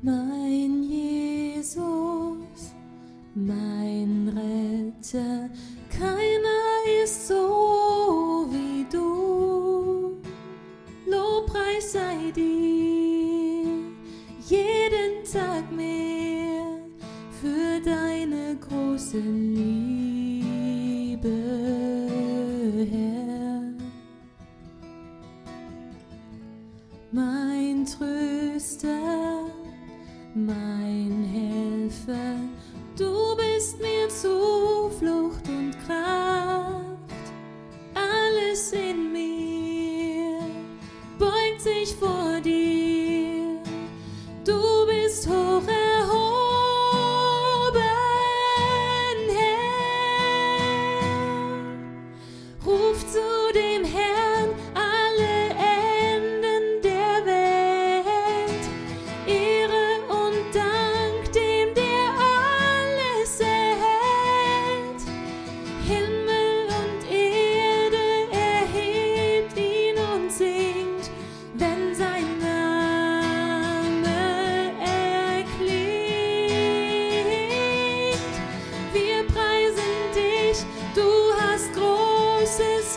Mein Jesus, mein Retter, keiner ist so wie du. Lobpreis sei dir jeden Tag mehr für deine große Liebe,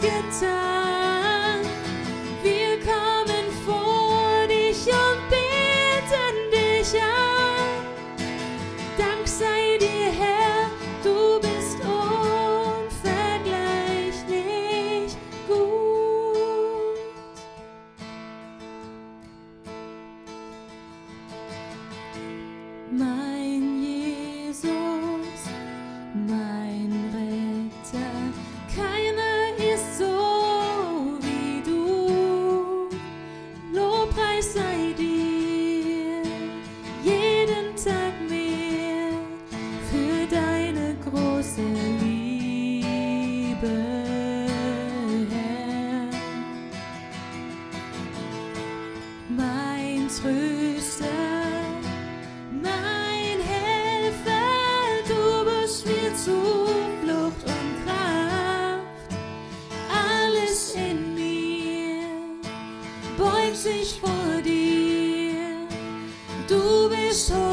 Großes getan. Du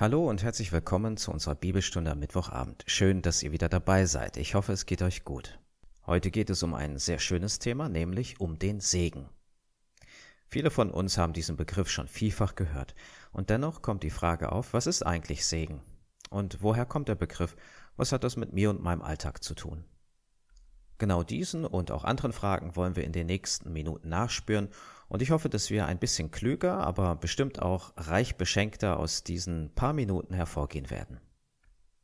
Hallo und herzlich willkommen zu unserer Bibelstunde am Mittwochabend. Schön, dass ihr wieder dabei seid. Ich hoffe, es geht euch gut. Heute geht es um ein sehr schönes Thema, nämlich um den Segen. Viele von uns haben diesen Begriff schon vielfach gehört. Und dennoch kommt die Frage auf, was ist eigentlich Segen? Und woher kommt der Begriff? Was hat das mit mir und meinem Alltag zu tun? Genau diesen und auch anderen Fragen wollen wir in den nächsten Minuten nachspüren und ich hoffe, dass wir ein bisschen klüger, aber bestimmt auch reich beschenkter aus diesen paar Minuten hervorgehen werden.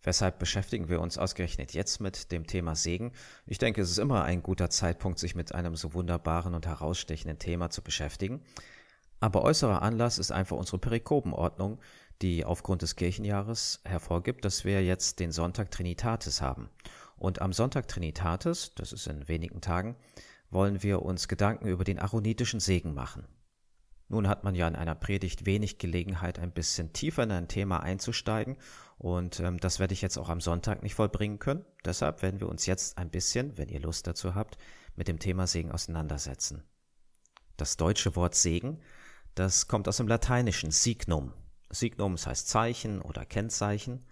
Weshalb beschäftigen wir uns ausgerechnet jetzt mit dem Thema Segen? Ich denke, es ist immer ein guter Zeitpunkt, sich mit einem so wunderbaren und herausstechenden Thema zu beschäftigen. Aber äußerer Anlass ist einfach unsere Perikopenordnung, die aufgrund des Kirchenjahres hervorgibt, dass wir jetzt den Sonntag Trinitatis haben. Und am Sonntag Trinitatis, das ist in wenigen Tagen, wollen wir uns Gedanken über den aaronitischen Segen machen. Nun hat man ja in einer Predigt wenig Gelegenheit, ein bisschen tiefer in ein Thema einzusteigen, und ähm, das werde ich jetzt auch am Sonntag nicht vollbringen können. Deshalb werden wir uns jetzt ein bisschen, wenn ihr Lust dazu habt, mit dem Thema Segen auseinandersetzen. Das deutsche Wort Segen, das kommt aus dem Lateinischen Signum. Signum das heißt Zeichen oder Kennzeichen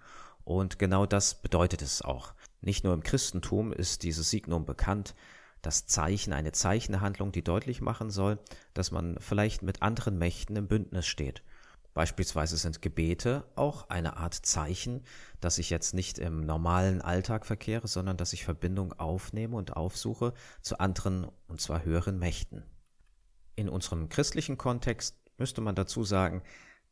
und genau das bedeutet es auch. Nicht nur im Christentum ist dieses Signum bekannt, das Zeichen, eine Zeichenhandlung, die deutlich machen soll, dass man vielleicht mit anderen Mächten im Bündnis steht. Beispielsweise sind Gebete auch eine Art Zeichen, dass ich jetzt nicht im normalen Alltag verkehre, sondern dass ich Verbindung aufnehme und aufsuche zu anderen und zwar höheren Mächten. In unserem christlichen Kontext müsste man dazu sagen,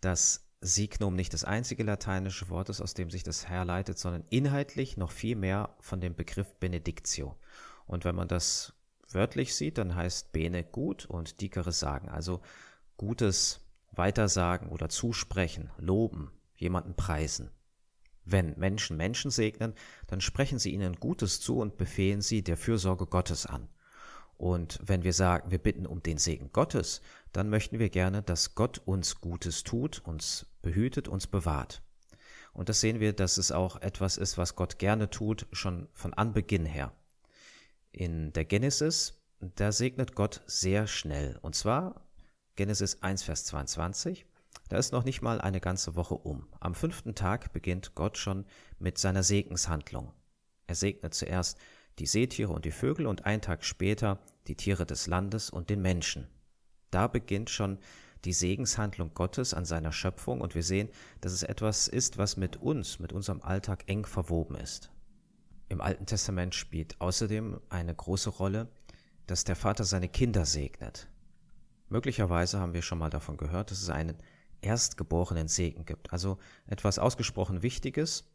dass Signum nicht das einzige lateinische Wort ist, aus dem sich das herleitet, sondern inhaltlich noch viel mehr von dem Begriff Benedictio. Und wenn man das wörtlich sieht, dann heißt Bene gut und Dicere sagen, also Gutes weitersagen oder zusprechen, loben, jemanden preisen. Wenn Menschen Menschen segnen, dann sprechen sie ihnen Gutes zu und befehlen sie der Fürsorge Gottes an. Und wenn wir sagen, wir bitten um den Segen Gottes, dann möchten wir gerne, dass Gott uns Gutes tut, uns behütet, uns bewahrt. Und das sehen wir, dass es auch etwas ist, was Gott gerne tut, schon von Anbeginn her. In der Genesis, da segnet Gott sehr schnell. Und zwar Genesis 1, Vers 22. Da ist noch nicht mal eine ganze Woche um. Am fünften Tag beginnt Gott schon mit seiner Segenshandlung. Er segnet zuerst die Seetiere und die Vögel und einen Tag später die Tiere des Landes und den Menschen. Da beginnt schon die Segenshandlung Gottes an seiner Schöpfung und wir sehen, dass es etwas ist, was mit uns, mit unserem Alltag eng verwoben ist. Im Alten Testament spielt außerdem eine große Rolle, dass der Vater seine Kinder segnet. Möglicherweise haben wir schon mal davon gehört, dass es einen erstgeborenen Segen gibt, also etwas ausgesprochen Wichtiges,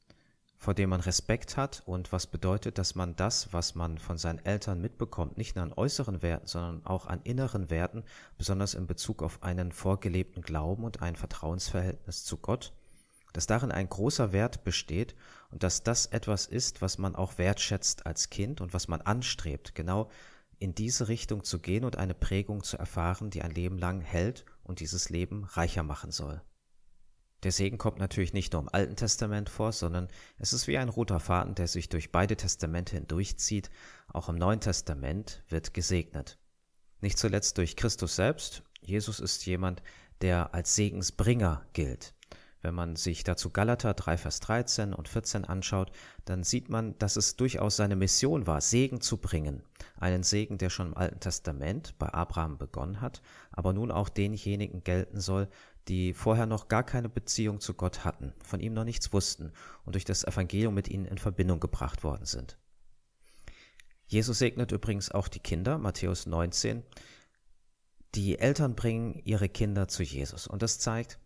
vor dem man Respekt hat und was bedeutet, dass man das, was man von seinen Eltern mitbekommt, nicht nur an äußeren Werten, sondern auch an inneren Werten, besonders in Bezug auf einen vorgelebten Glauben und ein Vertrauensverhältnis zu Gott, dass darin ein großer Wert besteht und dass das etwas ist, was man auch wertschätzt als Kind und was man anstrebt, genau in diese Richtung zu gehen und eine Prägung zu erfahren, die ein Leben lang hält und dieses Leben reicher machen soll. Der Segen kommt natürlich nicht nur im Alten Testament vor, sondern es ist wie ein roter Faden, der sich durch beide Testamente hindurchzieht. Auch im Neuen Testament wird gesegnet. Nicht zuletzt durch Christus selbst. Jesus ist jemand, der als Segensbringer gilt. Wenn man sich dazu Galater 3, Vers 13 und 14 anschaut, dann sieht man, dass es durchaus seine Mission war, Segen zu bringen. Einen Segen, der schon im Alten Testament bei Abraham begonnen hat, aber nun auch denjenigen gelten soll, die vorher noch gar keine Beziehung zu Gott hatten, von ihm noch nichts wussten und durch das Evangelium mit ihnen in Verbindung gebracht worden sind. Jesus segnet übrigens auch die Kinder, Matthäus 19. Die Eltern bringen ihre Kinder zu Jesus und das zeigt,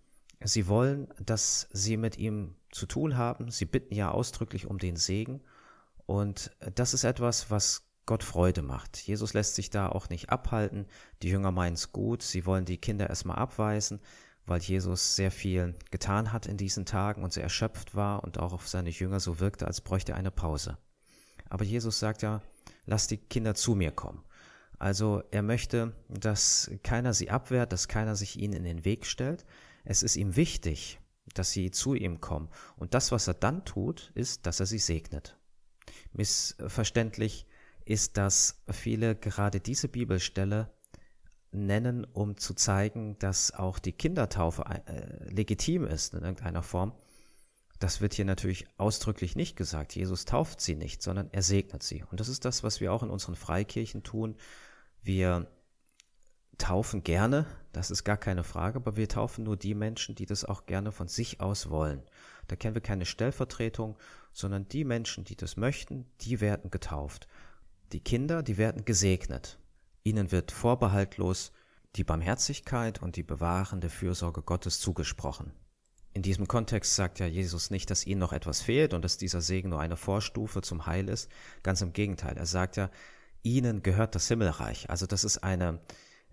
Sie wollen, dass sie mit ihm zu tun haben. Sie bitten ja ausdrücklich um den Segen. Und das ist etwas, was Gott Freude macht. Jesus lässt sich da auch nicht abhalten. Die Jünger meinen es gut. Sie wollen die Kinder erstmal abweisen, weil Jesus sehr viel getan hat in diesen Tagen und sehr erschöpft war und auch auf seine Jünger so wirkte, als bräuchte er eine Pause. Aber Jesus sagt ja, lass die Kinder zu mir kommen. Also er möchte, dass keiner sie abwehrt, dass keiner sich ihnen in den Weg stellt, es ist ihm wichtig, dass sie zu ihm kommen. Und das, was er dann tut, ist, dass er sie segnet. Missverständlich ist, dass viele gerade diese Bibelstelle nennen, um zu zeigen, dass auch die Kindertaufe äh, legitim ist in irgendeiner Form. Das wird hier natürlich ausdrücklich nicht gesagt. Jesus tauft sie nicht, sondern er segnet sie. Und das ist das, was wir auch in unseren Freikirchen tun. Wir taufen gerne, das ist gar keine Frage, aber wir taufen nur die Menschen, die das auch gerne von sich aus wollen. Da kennen wir keine Stellvertretung, sondern die Menschen, die das möchten, die werden getauft. Die Kinder, die werden gesegnet. Ihnen wird vorbehaltlos die Barmherzigkeit und die bewahrende Fürsorge Gottes zugesprochen. In diesem Kontext sagt ja Jesus nicht, dass ihnen noch etwas fehlt und dass dieser Segen nur eine Vorstufe zum Heil ist. Ganz im Gegenteil. Er sagt ja, ihnen gehört das Himmelreich. Also das ist eine,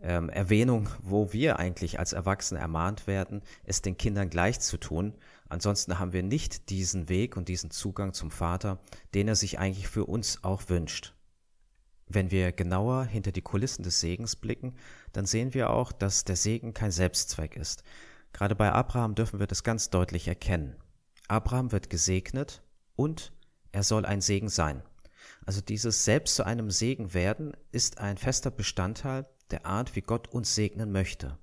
ähm, Erwähnung, wo wir eigentlich als Erwachsene ermahnt werden, es den Kindern gleich zu tun. Ansonsten haben wir nicht diesen Weg und diesen Zugang zum Vater, den er sich eigentlich für uns auch wünscht. Wenn wir genauer hinter die Kulissen des Segens blicken, dann sehen wir auch, dass der Segen kein Selbstzweck ist. Gerade bei Abraham dürfen wir das ganz deutlich erkennen. Abraham wird gesegnet und er soll ein Segen sein. Also dieses selbst zu einem Segen werden ist ein fester Bestandteil der Art, wie Gott uns segnen möchte.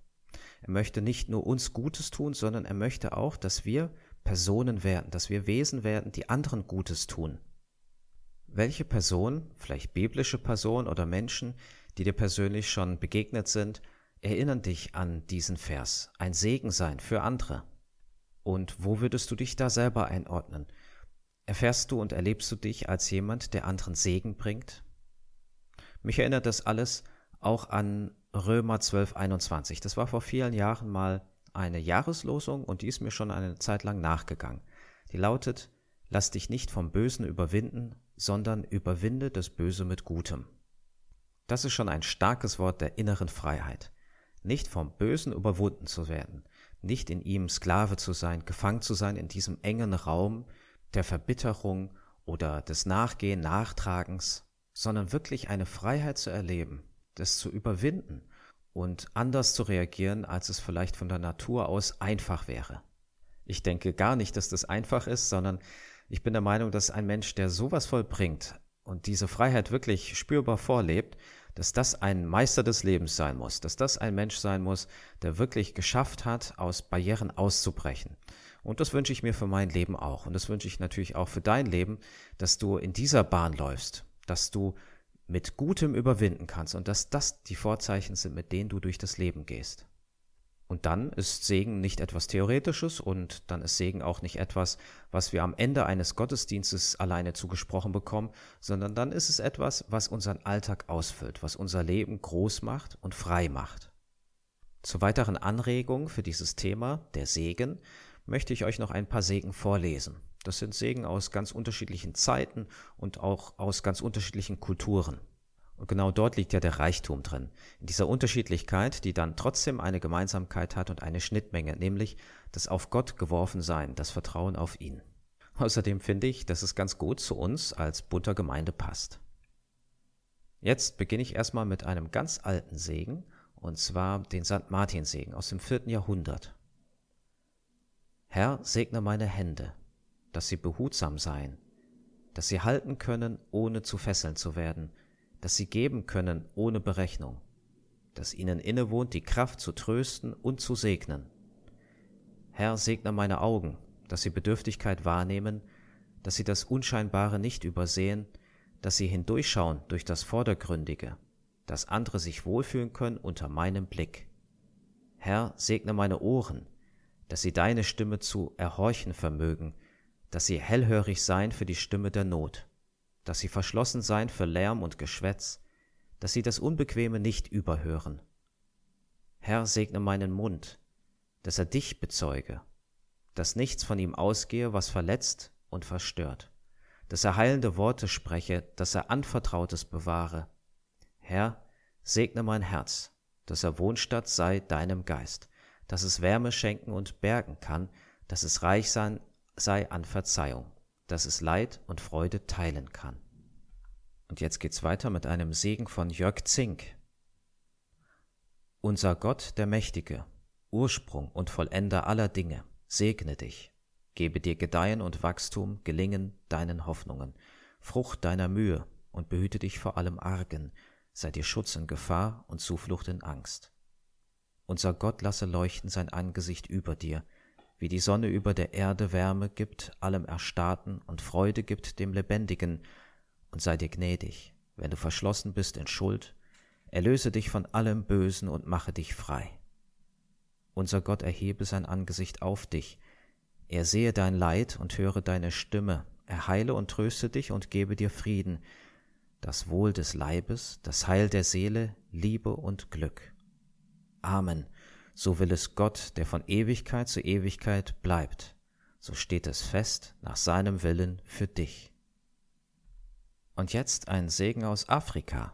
Er möchte nicht nur uns Gutes tun, sondern er möchte auch, dass wir Personen werden, dass wir Wesen werden, die anderen Gutes tun. Welche Person, vielleicht biblische Person oder Menschen, die dir persönlich schon begegnet sind, erinnern dich an diesen Vers, ein Segen sein für andere. Und wo würdest du dich da selber einordnen? Erfährst du und erlebst du dich als jemand, der anderen Segen bringt? Mich erinnert das alles auch an Römer 12, 21. Das war vor vielen Jahren mal eine Jahreslosung und die ist mir schon eine Zeit lang nachgegangen. Die lautet, lass dich nicht vom Bösen überwinden, sondern überwinde das Böse mit Gutem. Das ist schon ein starkes Wort der inneren Freiheit. Nicht vom Bösen überwunden zu werden, nicht in ihm Sklave zu sein, gefangen zu sein in diesem engen Raum der Verbitterung oder des Nachgehen, Nachtragens, sondern wirklich eine Freiheit zu erleben, das zu überwinden und anders zu reagieren, als es vielleicht von der Natur aus einfach wäre. Ich denke gar nicht, dass das einfach ist, sondern ich bin der Meinung, dass ein Mensch, der sowas vollbringt und diese Freiheit wirklich spürbar vorlebt, dass das ein Meister des Lebens sein muss, dass das ein Mensch sein muss, der wirklich geschafft hat, aus Barrieren auszubrechen. Und das wünsche ich mir für mein Leben auch. Und das wünsche ich natürlich auch für dein Leben, dass du in dieser Bahn läufst, dass du mit Gutem überwinden kannst und dass das die Vorzeichen sind, mit denen du durch das Leben gehst. Und dann ist Segen nicht etwas Theoretisches und dann ist Segen auch nicht etwas, was wir am Ende eines Gottesdienstes alleine zugesprochen bekommen, sondern dann ist es etwas, was unseren Alltag ausfüllt, was unser Leben groß macht und frei macht. Zur weiteren Anregung für dieses Thema, der Segen, möchte ich euch noch ein paar Segen vorlesen. Das sind Segen aus ganz unterschiedlichen Zeiten und auch aus ganz unterschiedlichen Kulturen. Und genau dort liegt ja der Reichtum drin. In dieser Unterschiedlichkeit, die dann trotzdem eine Gemeinsamkeit hat und eine Schnittmenge, nämlich das auf Gott geworfen sein, das Vertrauen auf ihn. Außerdem finde ich, dass es ganz gut zu uns als bunter Gemeinde passt. Jetzt beginne ich erstmal mit einem ganz alten Segen, und zwar den St. Martin Segen aus dem vierten Jahrhundert. Herr, segne meine Hände, dass sie behutsam seien, dass sie halten können, ohne zu fesseln zu werden, dass sie geben können ohne Berechnung, dass ihnen innewohnt die Kraft zu trösten und zu segnen. Herr, segne meine Augen, dass sie Bedürftigkeit wahrnehmen, dass sie das Unscheinbare nicht übersehen, dass sie hindurchschauen durch das Vordergründige, dass andere sich wohlfühlen können unter meinem Blick. Herr, segne meine Ohren, dass sie deine Stimme zu erhorchen vermögen, dass sie hellhörig sein für die Stimme der Not dass sie verschlossen seien für Lärm und Geschwätz, dass sie das Unbequeme nicht überhören. Herr, segne meinen Mund, dass er dich bezeuge, dass nichts von ihm ausgehe, was verletzt und verstört, dass er heilende Worte spreche, dass er Anvertrautes bewahre. Herr, segne mein Herz, dass er Wohnstatt sei deinem Geist, dass es Wärme schenken und bergen kann, dass es reich sein sei an Verzeihung dass es Leid und Freude teilen kann. Und jetzt geht's weiter mit einem Segen von Jörg Zink. Unser Gott, der Mächtige, Ursprung und Vollender aller Dinge, segne dich, gebe dir Gedeihen und Wachstum, gelingen deinen Hoffnungen, Frucht deiner Mühe und behüte dich vor allem Argen, sei dir Schutz in Gefahr und Zuflucht in Angst. Unser Gott lasse leuchten sein Angesicht über dir, wie die Sonne über der Erde Wärme gibt allem Erstarrten und Freude gibt dem Lebendigen, und sei dir gnädig, wenn du verschlossen bist in Schuld, erlöse dich von allem Bösen und mache dich frei. Unser Gott erhebe sein Angesicht auf dich, er sehe dein Leid und höre deine Stimme, er heile und tröste dich und gebe dir Frieden, das Wohl des Leibes, das Heil der Seele, Liebe und Glück. Amen so will es Gott, der von Ewigkeit zu Ewigkeit bleibt, so steht es fest nach seinem Willen für dich. Und jetzt ein Segen aus Afrika.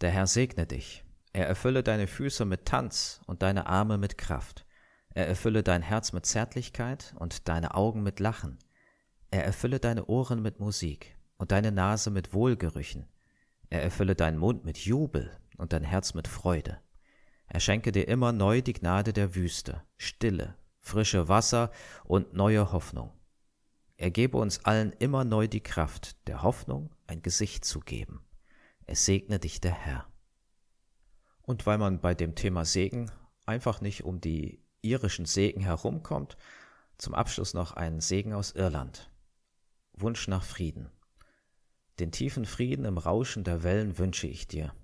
Der Herr segne dich, er erfülle deine Füße mit Tanz und deine Arme mit Kraft, er erfülle dein Herz mit Zärtlichkeit und deine Augen mit Lachen, er erfülle deine Ohren mit Musik und deine Nase mit Wohlgerüchen, er erfülle deinen Mund mit Jubel und dein Herz mit Freude. Er schenke dir immer neu die Gnade der Wüste, Stille, frische Wasser und neue Hoffnung. Er gebe uns allen immer neu die Kraft, der Hoffnung ein Gesicht zu geben. Es segne dich der Herr. Und weil man bei dem Thema Segen einfach nicht um die irischen Segen herumkommt, zum Abschluss noch ein Segen aus Irland. Wunsch nach Frieden. Den tiefen Frieden im Rauschen der Wellen wünsche ich dir.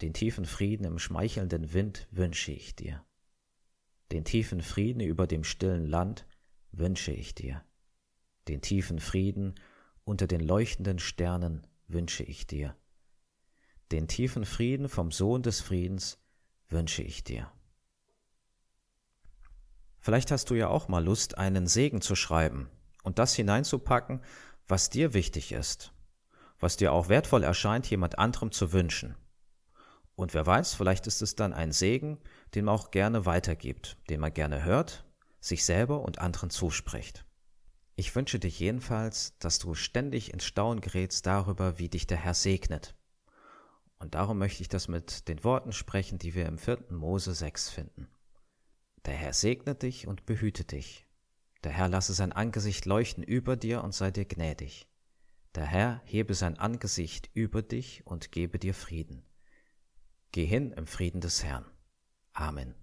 Den tiefen Frieden im schmeichelnden Wind wünsche ich dir. Den tiefen Frieden über dem stillen Land wünsche ich dir. Den tiefen Frieden unter den leuchtenden Sternen wünsche ich dir. Den tiefen Frieden vom Sohn des Friedens wünsche ich dir. Vielleicht hast du ja auch mal Lust, einen Segen zu schreiben und das hineinzupacken, was dir wichtig ist, was dir auch wertvoll erscheint, jemand anderem zu wünschen. Und wer weiß, vielleicht ist es dann ein Segen, den man auch gerne weitergibt, den man gerne hört, sich selber und anderen zuspricht. Ich wünsche dir jedenfalls, dass du ständig ins Staunen gerätst darüber, wie dich der Herr segnet. Und darum möchte ich das mit den Worten sprechen, die wir im 4. Mose 6 finden. Der Herr segne dich und behüte dich. Der Herr lasse sein Angesicht leuchten über dir und sei dir gnädig. Der Herr hebe sein Angesicht über dich und gebe dir Frieden. Geh hin im Frieden des Herrn. Amen.